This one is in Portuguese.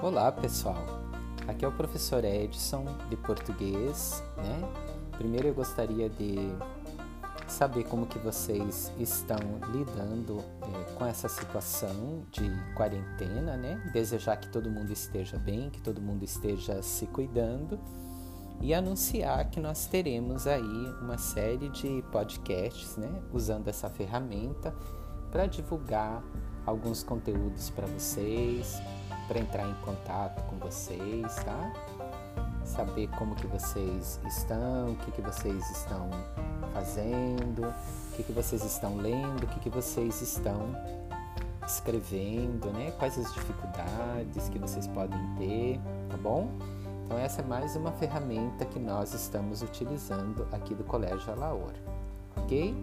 Olá, pessoal. Aqui é o professor Edson de português, né? Primeiro eu gostaria de saber como que vocês estão lidando é, com essa situação de quarentena, né? Desejar que todo mundo esteja bem, que todo mundo esteja se cuidando e anunciar que nós teremos aí uma série de podcasts, né? Usando essa ferramenta para divulgar alguns conteúdos para vocês, para entrar em contato com vocês, tá? Saber como que vocês estão, o que, que vocês estão fazendo, o que, que vocês estão lendo, o que, que vocês estão escrevendo, né? Quais as dificuldades que vocês podem ter, tá bom? Então essa é mais uma ferramenta que nós estamos utilizando aqui do Colégio Alaor, ok?